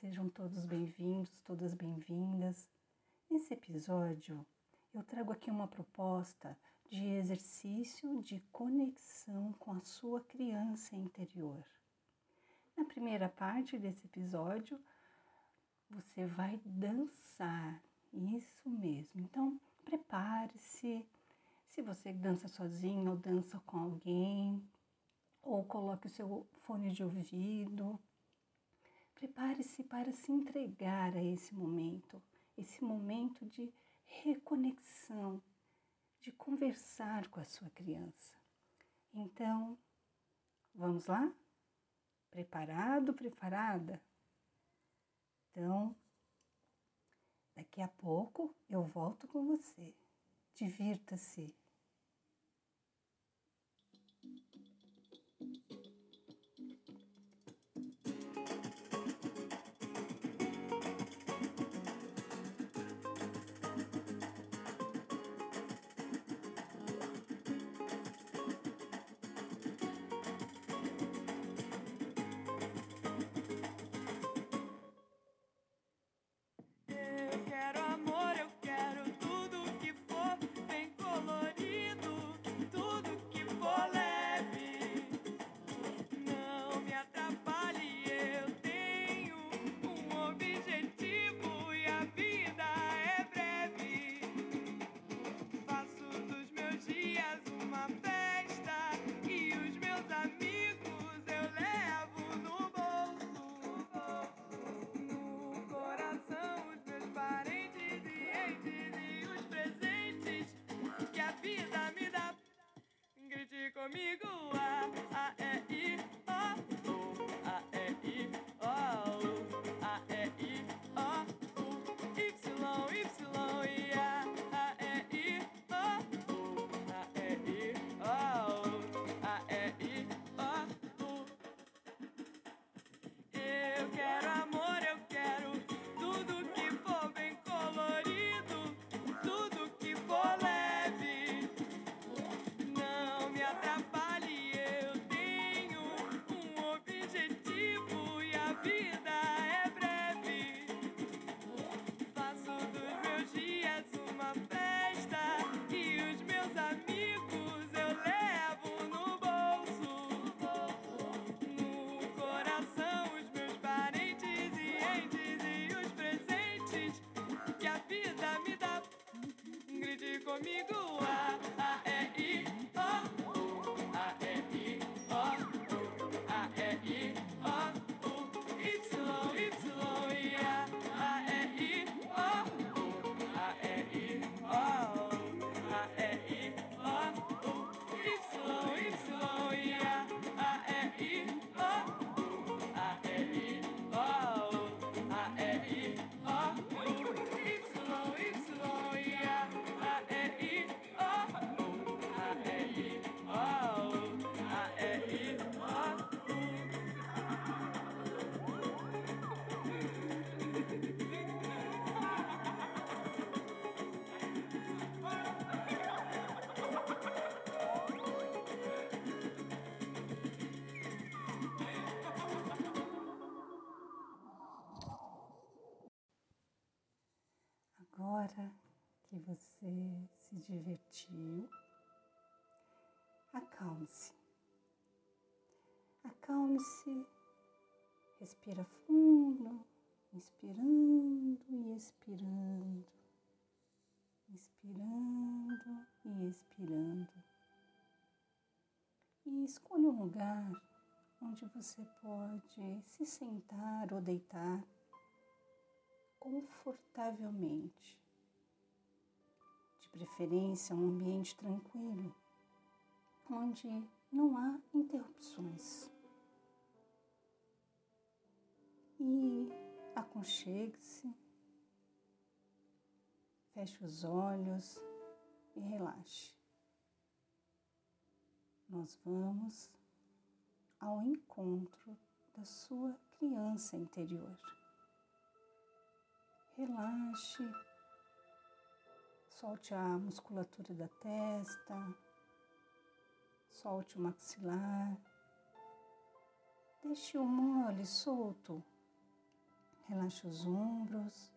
sejam todos bem-vindos, todas bem-vindas. Nesse episódio, eu trago aqui uma proposta de exercício de conexão com a sua criança interior. Na primeira parte desse episódio, você vai dançar, isso mesmo. Então, prepare-se. Se você dança sozinho ou dança com alguém, ou coloque o seu fone de ouvido Prepare-se para se entregar a esse momento, esse momento de reconexão, de conversar com a sua criança. Então, vamos lá? Preparado, preparada? Então, daqui a pouco eu volto com você. Divirta-se. comigo amigo. Que você se divertiu, acalme-se. Acalme-se, respira fundo, inspirando e expirando, inspirando e expirando. E escolha um lugar onde você pode se sentar ou deitar confortavelmente. Preferência, um ambiente tranquilo, onde não há interrupções. E aconchegue-se, feche os olhos e relaxe. Nós vamos ao encontro da sua criança interior relaxe, solte a musculatura da testa, solte o maxilar, deixe o mole solto, Relaxe os ombros,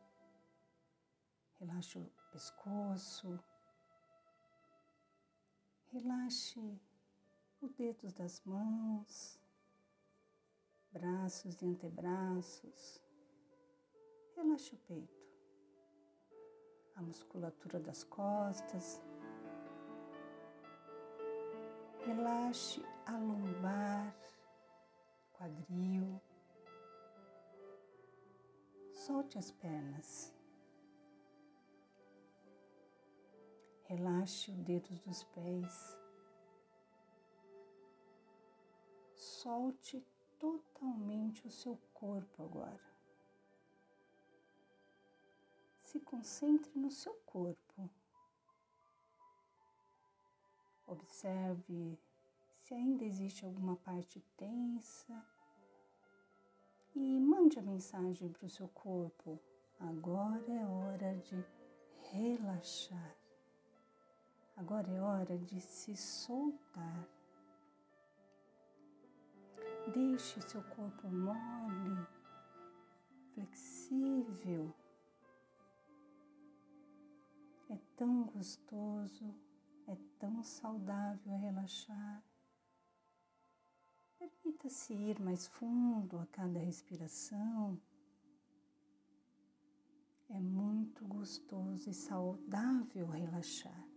relaxe o pescoço, relaxe os dedos das mãos, braços e antebraços, relaxe o peito, a musculatura das costas, relaxe a lombar, quadril. Solte as pernas. Relaxe os dedos dos pés. Solte totalmente o seu corpo agora. Se concentre no seu corpo. Observe se ainda existe alguma parte tensa e mande a mensagem para o seu corpo. Agora é hora de relaxar. Agora é hora de se soltar. Deixe seu corpo mole, flexível. Tão gostoso, é tão saudável relaxar. Permita-se ir mais fundo a cada respiração. É muito gostoso e saudável relaxar.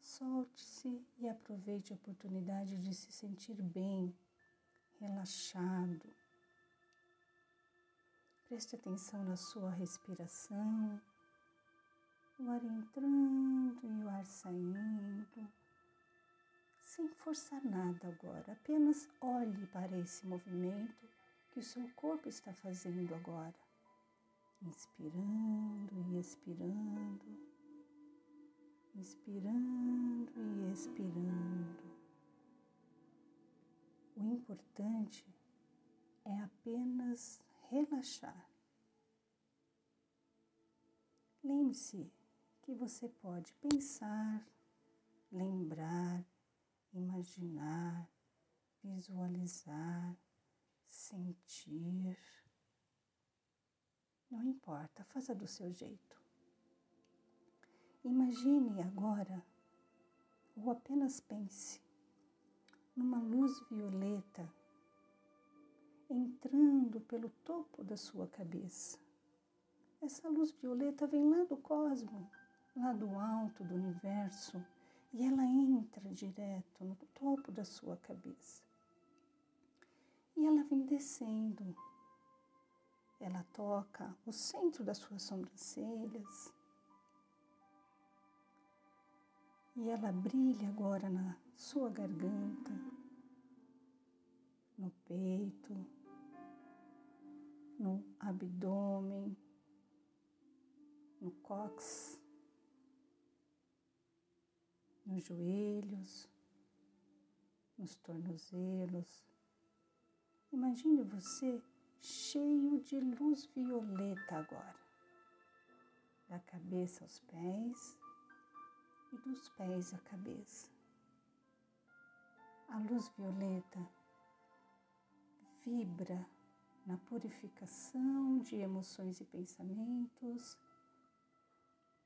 Solte-se e aproveite a oportunidade de se sentir bem, relaxado. Preste atenção na sua respiração, o ar entrando e o ar saindo sem forçar nada agora, apenas olhe para esse movimento que o seu corpo está fazendo agora. Inspirando e expirando, inspirando e expirando. O importante é apenas relaxar. Lembre-se que você pode pensar, lembrar, imaginar, visualizar, sentir. Não importa, faça do seu jeito. Imagine agora, ou apenas pense, numa luz violeta entrando pelo topo da sua cabeça. Essa luz violeta vem lá do cosmo, lá do alto do universo e ela entra direto no topo da sua cabeça. E ela vem descendo. Ela toca o centro das suas sobrancelhas. E ela brilha agora na sua garganta, no peito, no abdômen, no cóccix nos joelhos, nos tornozelos. Imagine você cheio de luz violeta agora, da cabeça aos pés e dos pés à cabeça. A luz violeta vibra na purificação de emoções e pensamentos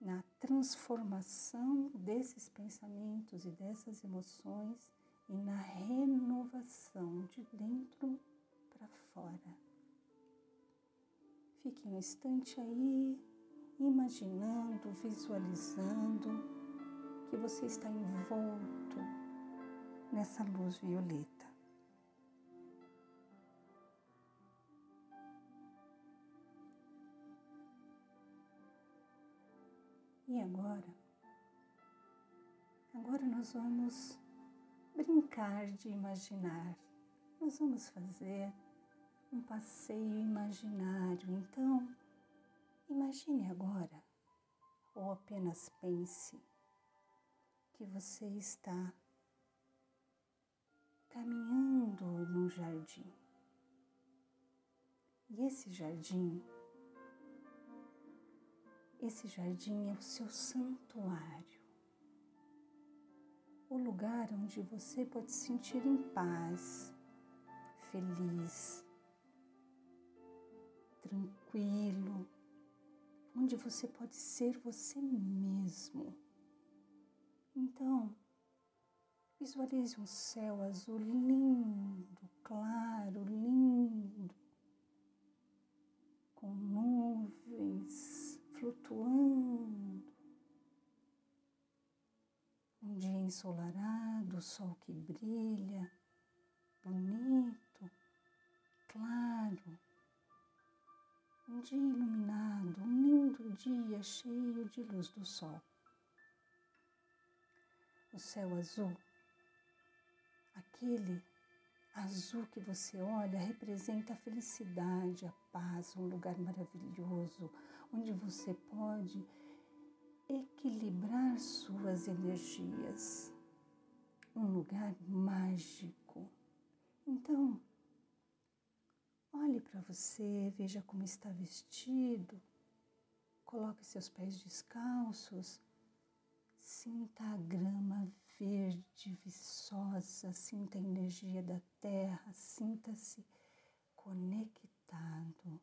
na transformação desses pensamentos e dessas emoções e na renovação de dentro para fora. Fique um instante aí, imaginando, visualizando que você está envolto nessa luz violeta. E agora? Agora nós vamos brincar de imaginar. Nós vamos fazer um passeio imaginário. Então, imagine agora, ou apenas pense, que você está caminhando no jardim. E esse jardim esse jardim é o seu santuário, o lugar onde você pode se sentir em paz, feliz, tranquilo, onde você pode ser você mesmo. Então, visualize um céu azul lindo, claro, lindo, com nuvens flutuando. Um dia ensolarado, o sol que brilha, bonito, claro. Um dia iluminado, um lindo dia cheio de luz do sol. O céu azul, aquele azul que você olha, representa a felicidade, a paz, um lugar maravilhoso onde você pode equilibrar suas energias. Um lugar mágico. Então, olhe para você, veja como está vestido, coloque seus pés descalços, sinta a grama verde, viçosa, sinta a energia da terra, sinta-se conectado.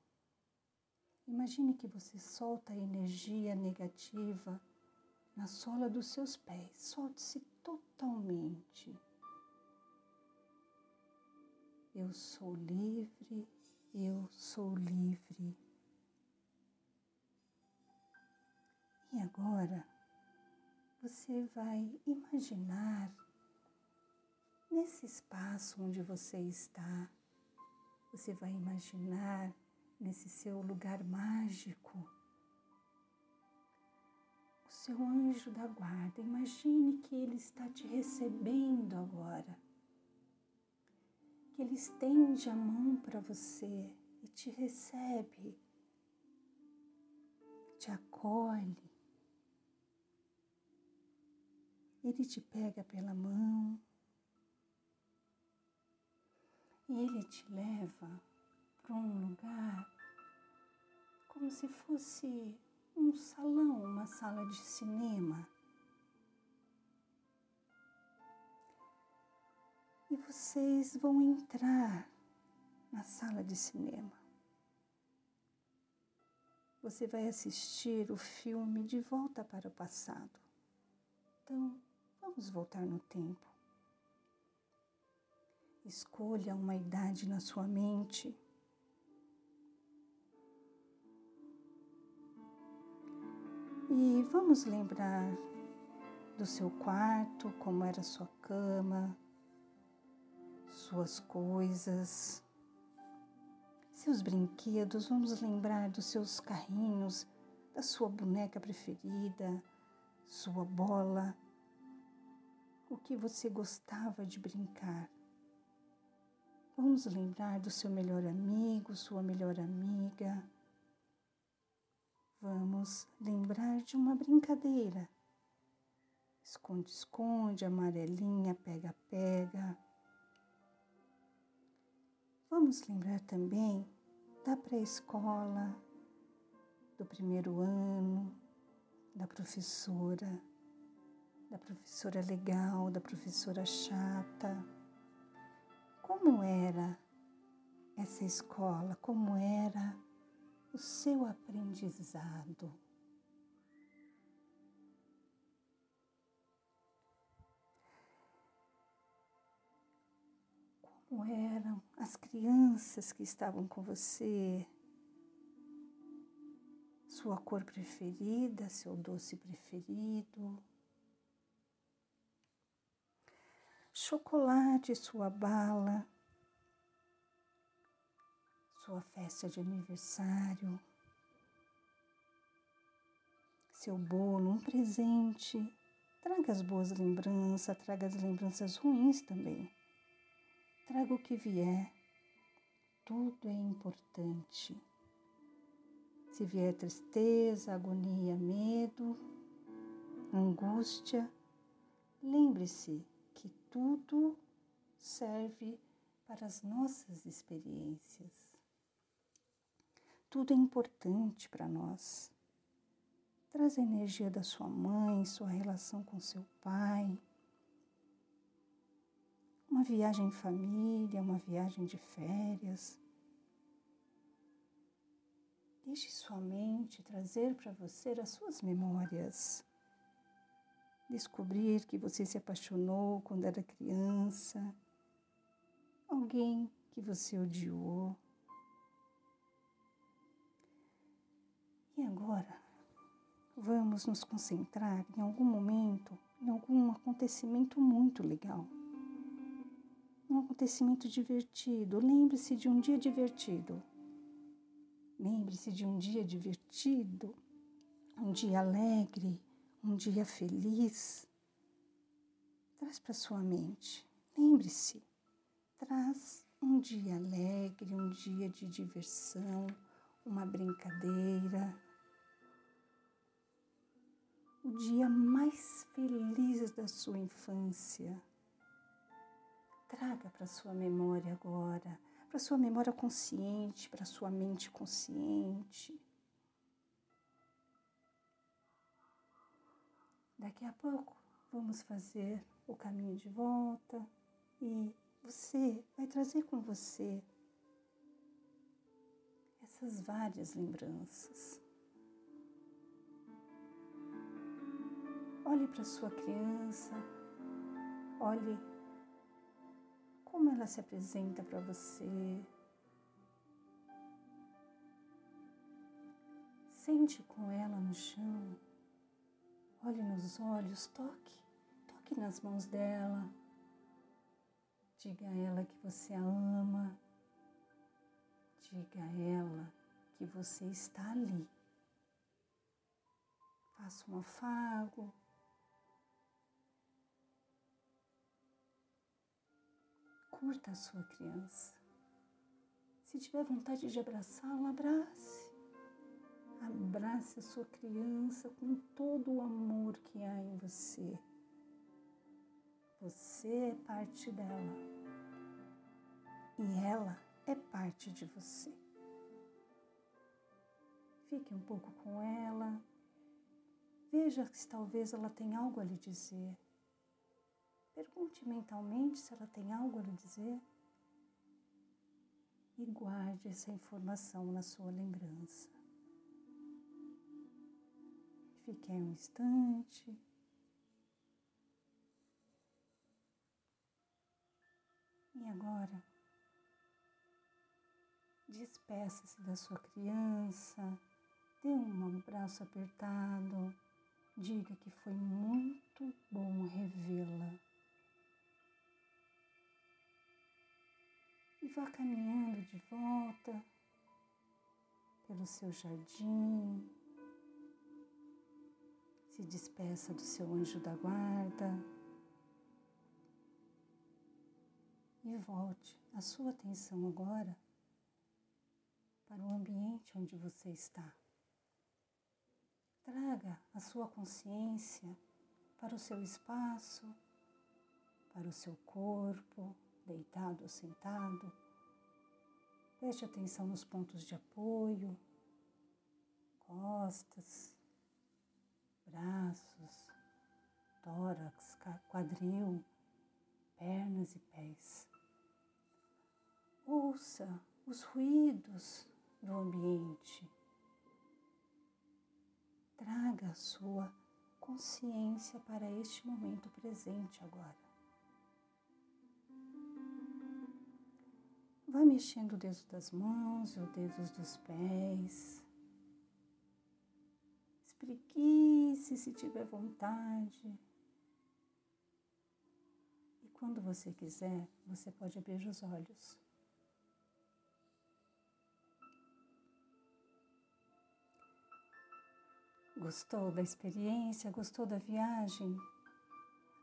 Imagine que você solta a energia negativa na sola dos seus pés. Solte-se totalmente. Eu sou livre, eu sou livre. E agora você vai imaginar nesse espaço onde você está, você vai imaginar nesse seu lugar mágico. O seu anjo da guarda, imagine que ele está te recebendo agora. Que ele estende a mão para você e te recebe, te acolhe. Ele te pega pela mão e ele te leva para um lugar como se fosse um salão, uma sala de cinema. E vocês vão entrar na sala de cinema. Você vai assistir o filme De Volta para o Passado. Então, vamos voltar no tempo. Escolha uma idade na sua mente E vamos lembrar do seu quarto, como era sua cama, suas coisas, seus brinquedos. Vamos lembrar dos seus carrinhos, da sua boneca preferida, sua bola, o que você gostava de brincar. Vamos lembrar do seu melhor amigo, sua melhor amiga Vamos lembrar de uma brincadeira. Esconde-esconde, amarelinha, pega-pega. Vamos lembrar também da pré-escola, do primeiro ano, da professora, da professora legal, da professora chata. Como era essa escola? Como era o seu aprendizado. Como eram as crianças que estavam com você, sua cor preferida, seu doce preferido, chocolate, sua bala sua festa de aniversário, seu bolo, um presente. Traga as boas lembranças, traga as lembranças ruins também. Traga o que vier. Tudo é importante. Se vier tristeza, agonia, medo, angústia, lembre-se que tudo serve para as nossas experiências. Tudo é importante para nós. Traz a energia da sua mãe, sua relação com seu pai. Uma viagem em família, uma viagem de férias. Deixe sua mente trazer para você as suas memórias. Descobrir que você se apaixonou quando era criança, alguém que você odiou. E agora, vamos nos concentrar em algum momento, em algum acontecimento muito legal. Um acontecimento divertido. Lembre-se de um dia divertido. Lembre-se de um dia divertido, um dia alegre, um dia feliz. Traz para sua mente. Lembre-se, traz um dia alegre, um dia de diversão, uma brincadeira. O dia mais feliz da sua infância. Traga para sua memória agora para sua memória consciente, para sua mente consciente. Daqui a pouco vamos fazer o caminho de volta e você vai trazer com você essas várias lembranças. Olhe para sua criança, olhe como ela se apresenta para você. Sente com ela no chão, olhe nos olhos, toque, toque nas mãos dela. Diga a ela que você a ama. Diga a ela que você está ali. Faça um afago, Curta a sua criança. Se tiver vontade de abraçá-la, abrace. Abrace a sua criança com todo o amor que há em você. Você é parte dela e ela é parte de você. Fique um pouco com ela. Veja se talvez ela tem algo a lhe dizer. Pergunte mentalmente se ela tem algo a lhe dizer e guarde essa informação na sua lembrança. Fique aí um instante. E agora, despeça-se da sua criança, dê um abraço apertado, diga que foi muito bom revê-la. Vá caminhando de volta pelo seu jardim. Se despeça do seu anjo da guarda e volte a sua atenção agora para o ambiente onde você está. Traga a sua consciência para o seu espaço, para o seu corpo, deitado ou sentado. Preste atenção nos pontos de apoio, costas, braços, tórax, quadril, pernas e pés. Ouça os ruídos do ambiente. Traga a sua consciência para este momento presente agora. Vai mexendo o dedo das mãos, os dedos dos pés. Espreguice se tiver vontade. E quando você quiser, você pode abrir os olhos. Gostou da experiência? Gostou da viagem?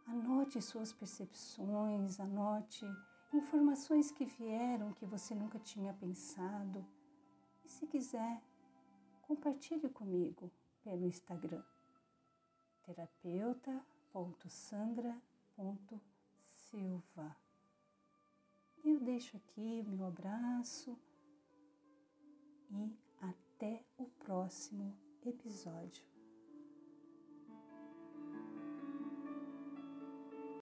Anote suas percepções, anote informações que vieram que você nunca tinha pensado. E se quiser, compartilhe comigo pelo Instagram terapeuta.sandra.silva. E eu deixo aqui meu abraço e até o próximo episódio.